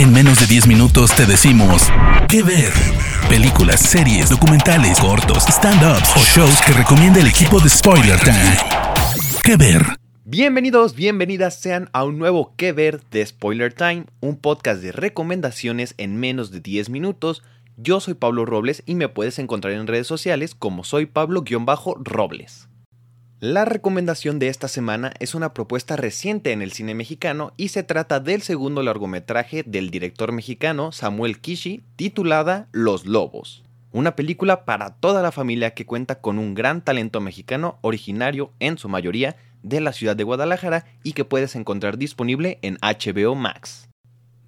En menos de 10 minutos te decimos qué ver. Películas, series, documentales, cortos, stand-ups o shows que recomienda el equipo de Spoiler Time. ¿Qué ver? Bienvenidos, bienvenidas sean a un nuevo Que Ver de Spoiler Time, un podcast de recomendaciones en menos de 10 minutos. Yo soy Pablo Robles y me puedes encontrar en redes sociales como soy Pablo-Robles. La recomendación de esta semana es una propuesta reciente en el cine mexicano y se trata del segundo largometraje del director mexicano Samuel Kishi titulada Los Lobos. Una película para toda la familia que cuenta con un gran talento mexicano originario en su mayoría de la ciudad de Guadalajara y que puedes encontrar disponible en HBO Max.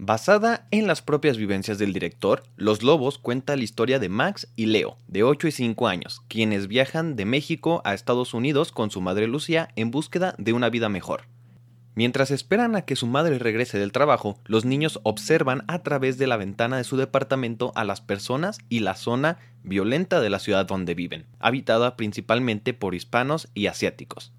Basada en las propias vivencias del director, Los Lobos cuenta la historia de Max y Leo, de 8 y 5 años, quienes viajan de México a Estados Unidos con su madre Lucía en búsqueda de una vida mejor. Mientras esperan a que su madre regrese del trabajo, los niños observan a través de la ventana de su departamento a las personas y la zona violenta de la ciudad donde viven, habitada principalmente por hispanos y asiáticos.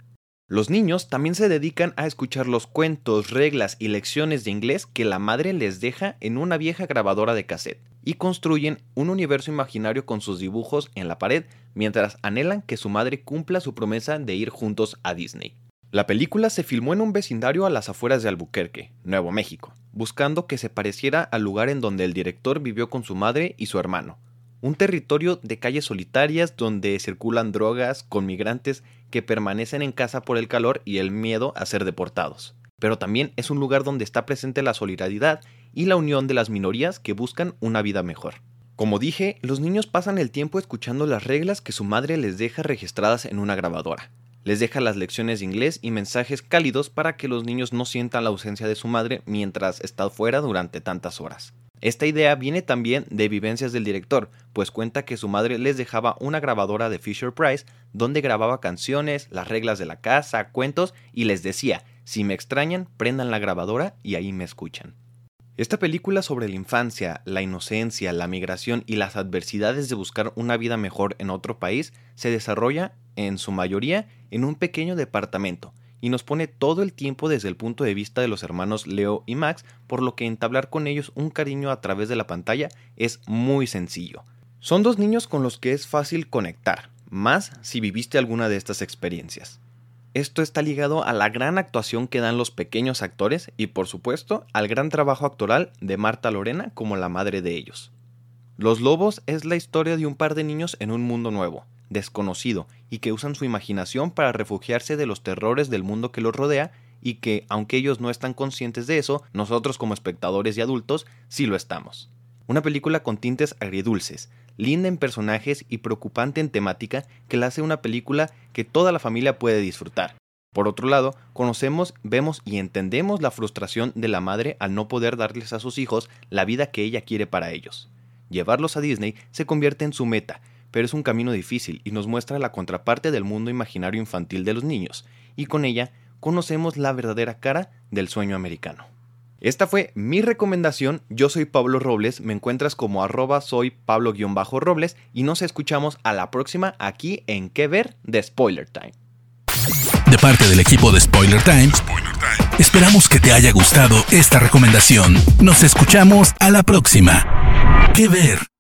Los niños también se dedican a escuchar los cuentos, reglas y lecciones de inglés que la madre les deja en una vieja grabadora de cassette y construyen un universo imaginario con sus dibujos en la pared mientras anhelan que su madre cumpla su promesa de ir juntos a Disney. La película se filmó en un vecindario a las afueras de Albuquerque, Nuevo México, buscando que se pareciera al lugar en donde el director vivió con su madre y su hermano, un territorio de calles solitarias donde circulan drogas con migrantes que permanecen en casa por el calor y el miedo a ser deportados. Pero también es un lugar donde está presente la solidaridad y la unión de las minorías que buscan una vida mejor. Como dije, los niños pasan el tiempo escuchando las reglas que su madre les deja registradas en una grabadora. Les deja las lecciones de inglés y mensajes cálidos para que los niños no sientan la ausencia de su madre mientras está fuera durante tantas horas. Esta idea viene también de vivencias del director, pues cuenta que su madre les dejaba una grabadora de Fisher Price donde grababa canciones, las reglas de la casa, cuentos y les decía, si me extrañan, prendan la grabadora y ahí me escuchan. Esta película sobre la infancia, la inocencia, la migración y las adversidades de buscar una vida mejor en otro país se desarrolla, en su mayoría, en un pequeño departamento, y nos pone todo el tiempo desde el punto de vista de los hermanos Leo y Max, por lo que entablar con ellos un cariño a través de la pantalla es muy sencillo. Son dos niños con los que es fácil conectar, más si viviste alguna de estas experiencias. Esto está ligado a la gran actuación que dan los pequeños actores y por supuesto al gran trabajo actoral de Marta Lorena como la madre de ellos. Los Lobos es la historia de un par de niños en un mundo nuevo, desconocido y que usan su imaginación para refugiarse de los terrores del mundo que los rodea y que, aunque ellos no están conscientes de eso, nosotros como espectadores y adultos sí lo estamos. Una película con tintes agridulces, linda en personajes y preocupante en temática que la hace una película que toda la familia puede disfrutar. Por otro lado, conocemos, vemos y entendemos la frustración de la madre al no poder darles a sus hijos la vida que ella quiere para ellos. Llevarlos a Disney se convierte en su meta, pero es un camino difícil y nos muestra la contraparte del mundo imaginario infantil de los niños, y con ella conocemos la verdadera cara del sueño americano. Esta fue mi recomendación, yo soy Pablo Robles, me encuentras como arroba soy Pablo-Robles y nos escuchamos a la próxima aquí en Que Ver de Spoiler Time. De parte del equipo de Spoiler Time, esperamos que te haya gustado esta recomendación. Nos escuchamos a la próxima. Que Ver.